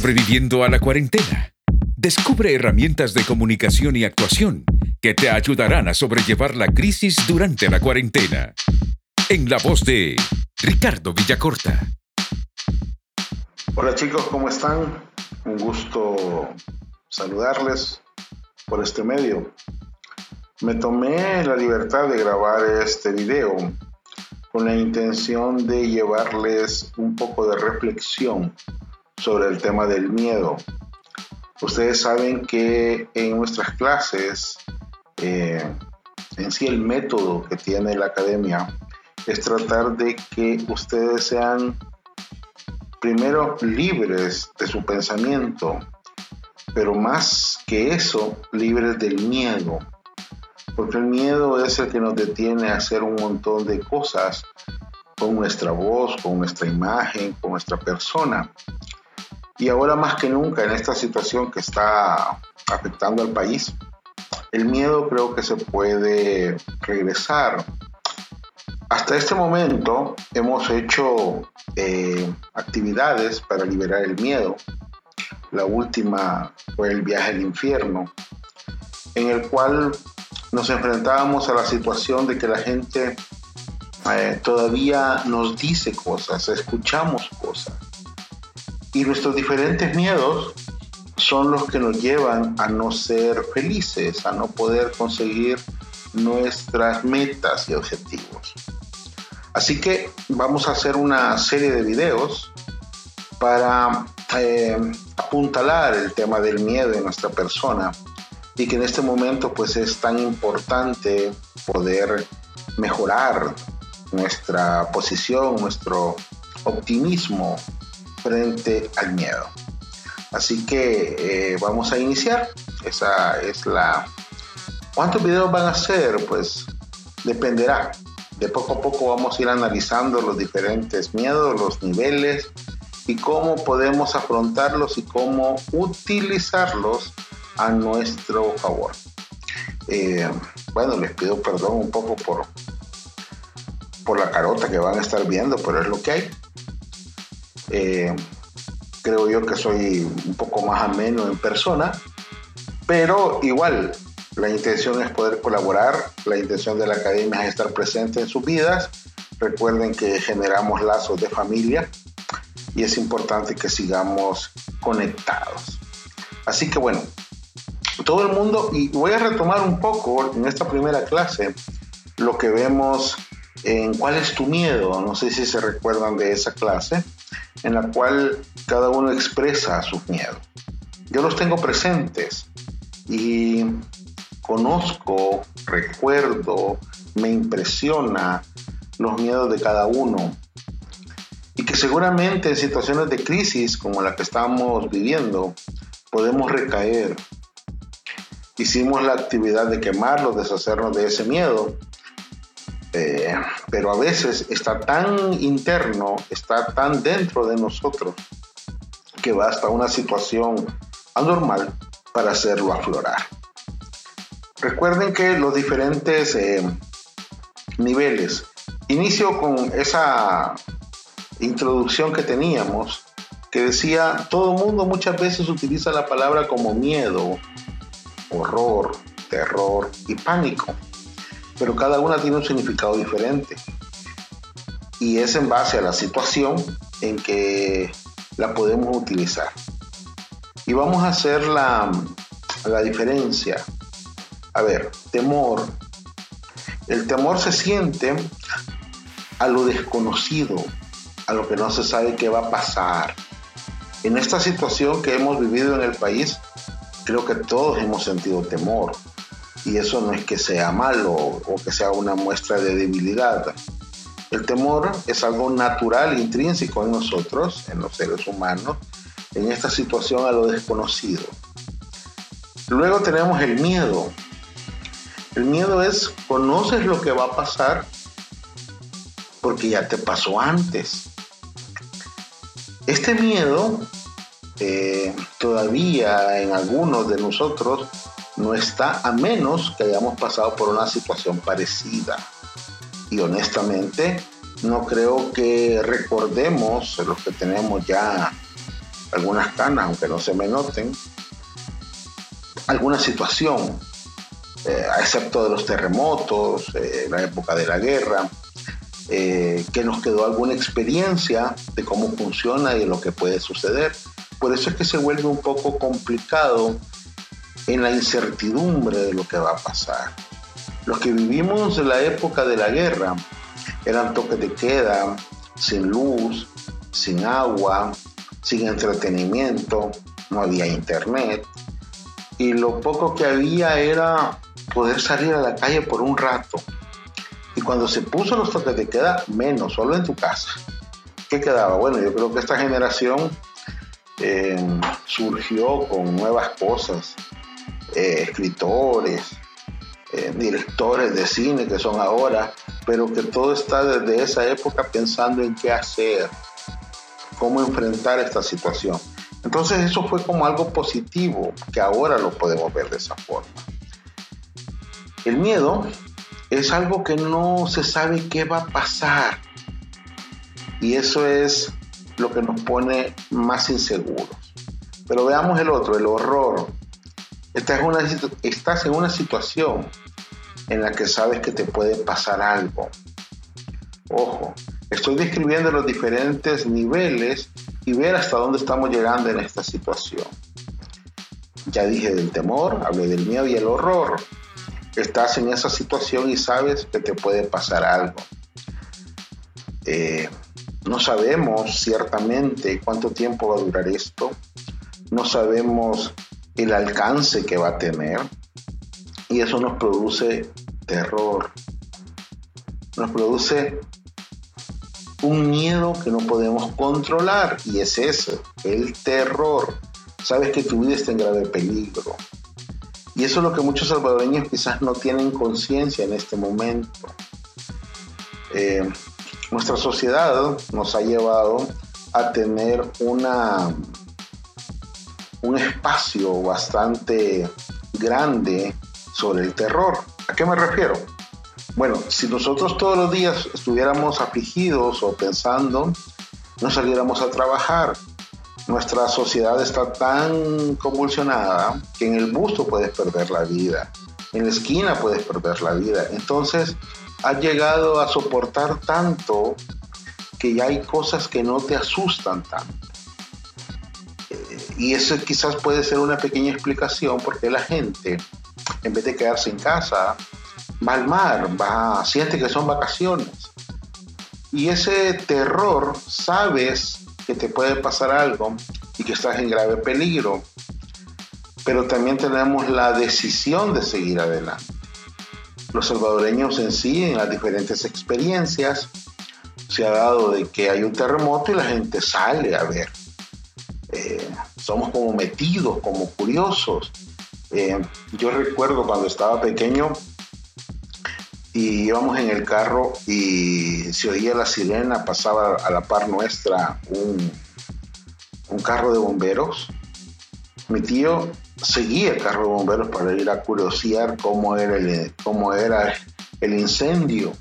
sobreviviendo a la cuarentena. Descubre herramientas de comunicación y actuación que te ayudarán a sobrellevar la crisis durante la cuarentena. En la voz de Ricardo Villacorta. Hola chicos, ¿cómo están? Un gusto saludarles por este medio. Me tomé la libertad de grabar este video con la intención de llevarles un poco de reflexión sobre el tema del miedo. Ustedes saben que en nuestras clases, eh, en sí el método que tiene la academia es tratar de que ustedes sean primero libres de su pensamiento, pero más que eso, libres del miedo. Porque el miedo es el que nos detiene a hacer un montón de cosas con nuestra voz, con nuestra imagen, con nuestra persona. Y ahora más que nunca en esta situación que está afectando al país, el miedo creo que se puede regresar. Hasta este momento hemos hecho eh, actividades para liberar el miedo. La última fue el viaje al infierno, en el cual nos enfrentábamos a la situación de que la gente eh, todavía nos dice cosas, escuchamos cosas y nuestros diferentes miedos son los que nos llevan a no ser felices, a no poder conseguir nuestras metas y objetivos. Así que vamos a hacer una serie de videos para eh, apuntalar el tema del miedo en nuestra persona y que en este momento pues es tan importante poder mejorar nuestra posición, nuestro optimismo frente al miedo. Así que eh, vamos a iniciar. Esa es la... ¿Cuántos videos van a ser? Pues dependerá. De poco a poco vamos a ir analizando los diferentes miedos, los niveles y cómo podemos afrontarlos y cómo utilizarlos a nuestro favor. Eh, bueno, les pido perdón un poco por, por la carota que van a estar viendo, pero es lo que hay. Eh, creo yo que soy un poco más ameno en persona, pero igual la intención es poder colaborar, la intención de la academia es estar presente en sus vidas. Recuerden que generamos lazos de familia y es importante que sigamos conectados. Así que bueno, todo el mundo, y voy a retomar un poco en esta primera clase lo que vemos en cuál es tu miedo. No sé si se recuerdan de esa clase en la cual cada uno expresa sus miedos. Yo los tengo presentes y conozco, recuerdo, me impresiona los miedos de cada uno. Y que seguramente en situaciones de crisis como la que estamos viviendo, podemos recaer. Hicimos la actividad de quemarlo, deshacernos de ese miedo, eh, pero a veces está tan interno, está tan dentro de nosotros, que basta una situación anormal para hacerlo aflorar. Recuerden que los diferentes eh, niveles, inicio con esa introducción que teníamos, que decía, todo el mundo muchas veces utiliza la palabra como miedo, horror, terror y pánico pero cada una tiene un significado diferente. Y es en base a la situación en que la podemos utilizar. Y vamos a hacer la, la diferencia. A ver, temor. El temor se siente a lo desconocido, a lo que no se sabe qué va a pasar. En esta situación que hemos vivido en el país, creo que todos hemos sentido temor y eso no es que sea malo o que sea una muestra de debilidad. El temor es algo natural, intrínseco en nosotros, en los seres humanos, en esta situación a lo desconocido. Luego tenemos el miedo. El miedo es, conoces lo que va a pasar porque ya te pasó antes. Este miedo eh, todavía en algunos de nosotros no está a menos que hayamos pasado por una situación parecida. Y honestamente, no creo que recordemos los que tenemos ya algunas canas, aunque no se me noten, alguna situación, eh, excepto de los terremotos, eh, la época de la guerra, eh, que nos quedó alguna experiencia de cómo funciona y de lo que puede suceder. Por eso es que se vuelve un poco complicado en la incertidumbre de lo que va a pasar. Los que vivimos en la época de la guerra eran toques de queda, sin luz, sin agua, sin entretenimiento, no había internet. Y lo poco que había era poder salir a la calle por un rato. Y cuando se puso los toques de queda, menos, solo en tu casa. ¿Qué quedaba? Bueno, yo creo que esta generación eh, surgió con nuevas cosas, eh, escritores, eh, directores de cine que son ahora, pero que todo está desde esa época pensando en qué hacer, cómo enfrentar esta situación. Entonces eso fue como algo positivo, que ahora lo podemos ver de esa forma. El miedo es algo que no se sabe qué va a pasar. Y eso es lo que nos pone más inseguros. Pero veamos el otro, el horror. Estás en una, situación en la que sabes que te puede pasar algo. Ojo, estoy describiendo los diferentes niveles y ver hasta dónde estamos llegando en esta situación. Ya dije del temor, hablé del miedo y el horror. Estás en esa situación y sabes que te puede pasar algo. Eh, no sabemos ciertamente cuánto tiempo va a durar esto. No sabemos el alcance que va a tener. Y eso nos produce terror. Nos produce un miedo que no podemos controlar y es eso, el terror. Sabes que tu vida está en grave peligro. Y eso es lo que muchos salvadoreños quizás no tienen conciencia en este momento. Eh, nuestra sociedad nos ha llevado a tener una, un espacio bastante grande sobre el terror. ¿A qué me refiero? Bueno, si nosotros todos los días estuviéramos afligidos o pensando, no saliéramos a trabajar. Nuestra sociedad está tan convulsionada que en el busto puedes perder la vida, en la esquina puedes perder la vida. Entonces, has llegado a soportar tanto que ya hay cosas que no te asustan tanto. Y eso quizás puede ser una pequeña explicación porque la gente en vez de quedarse en casa, va al mar, va, siente que son vacaciones. Y ese terror, sabes que te puede pasar algo y que estás en grave peligro, pero también tenemos la decisión de seguir adelante. Los salvadoreños en sí, en las diferentes experiencias, se ha dado de que hay un terremoto y la gente sale a ver. Somos como metidos, como curiosos. Eh, yo recuerdo cuando estaba pequeño y íbamos en el carro y se oía la sirena, pasaba a la par nuestra un, un carro de bomberos. Mi tío seguía el carro de bomberos para ir a curiosear cómo era el, cómo era el incendio.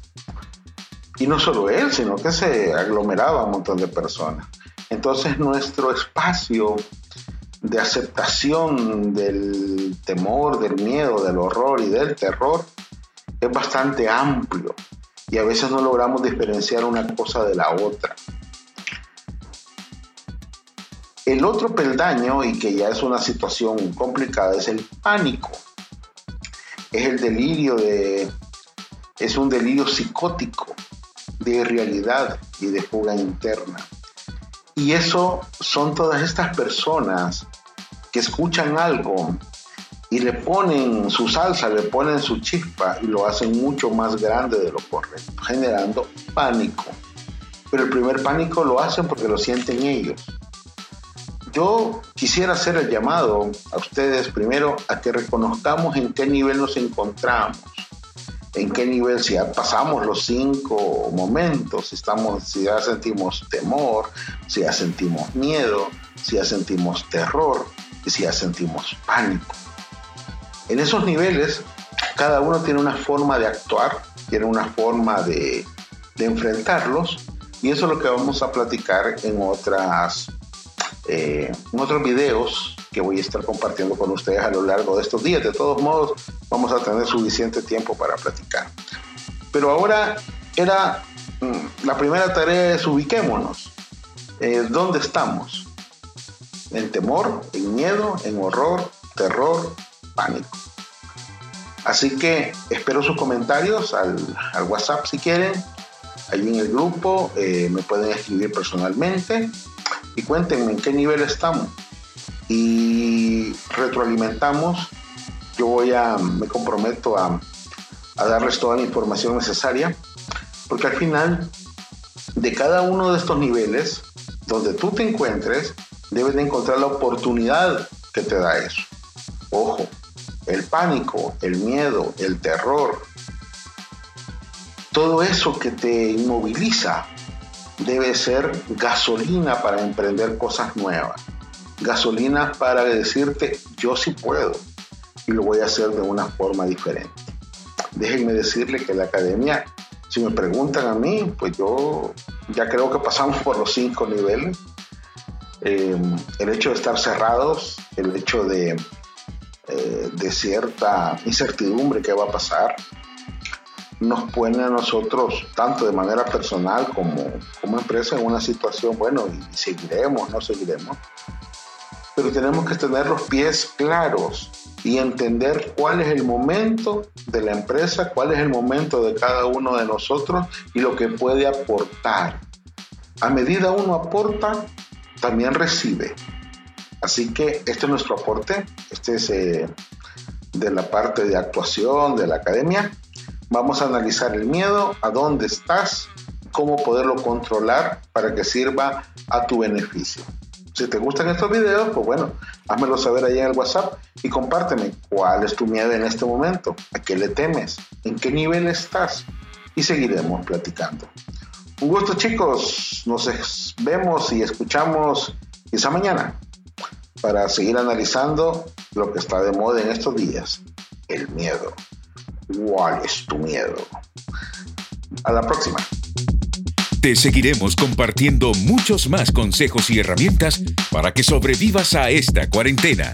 Y no solo él, sino que se aglomeraba un montón de personas. Entonces nuestro espacio de aceptación del temor, del miedo, del horror y del terror es bastante amplio y a veces no logramos diferenciar una cosa de la otra. El otro peldaño, y que ya es una situación complicada, es el pánico. Es el delirio de... es un delirio psicótico de realidad y de fuga interna. Y eso son todas estas personas que escuchan algo y le ponen su salsa, le ponen su chispa y lo hacen mucho más grande de lo correcto, generando pánico. Pero el primer pánico lo hacen porque lo sienten ellos. Yo quisiera hacer el llamado a ustedes primero a que reconozcamos en qué nivel nos encontramos en qué nivel, si ya pasamos los cinco momentos, si, estamos, si ya sentimos temor, si ya sentimos miedo, si ya sentimos terror y si ya sentimos pánico. En esos niveles, cada uno tiene una forma de actuar, tiene una forma de, enfrentarlos y eso es lo que vamos a platicar en otras eh, en otros videos que voy a estar compartiendo con ustedes a lo largo de estos días. De todos modos, vamos a tener suficiente tiempo para platicar. Pero ahora era mm, la primera tarea es ubiquémonos. Eh, ¿Dónde estamos? En temor, en miedo, en horror, terror, pánico. Así que espero sus comentarios al, WhatsApp si quieren. Ahí en el grupo eh, me pueden escribir personalmente y cuéntenme en qué nivel estamos. Y retroalimentamos. Yo voy a, me comprometo a, a darles toda la información necesaria, porque al final de cada uno de estos niveles, donde tú te encuentres, debes de encontrar la oportunidad que te da eso. Ojo, el pánico, el miedo, el terror, todo eso que te inmoviliza debe ser gasolina para emprender cosas nuevas. Gasolina para decirte, yo sí puedo y lo voy a hacer de una forma diferente. Déjenme decirle que la academia, si me preguntan a mí, pues yo ya creo que pasamos por los cinco niveles. Eh, el hecho de estar cerrados, el hecho de eh, de cierta incertidumbre que va a pasar, nos pone a nosotros, tanto de manera personal como como empresa, en una situación, bueno, y seguiremos, no seguiremos, pero tenemos que tener los pies claros y entender cuál es el momento de la empresa, cuál es el momento de cada uno de nosotros y lo que puede aportar. A medida uno aporta, también recibe. Así que este es nuestro aporte, este es eh, de la parte de actuación de la academia. Vamos a analizar el miedo, a dónde estás, cómo poderlo controlar para que sirva a tu beneficio. Si te gustan estos videos, pues bueno, házmelo saber ahí en el WhatsApp y compárteme cuál es tu miedo en este momento, a qué le temes, en qué nivel estás y seguiremos platicando. Un gusto chicos, nos vemos y escuchamos quizá mañana para seguir analizando lo que está de moda en estos días, el miedo. ¿Cuál es tu miedo? A la próxima. Te seguiremos compartiendo muchos más consejos y herramientas para que sobrevivas a esta cuarentena.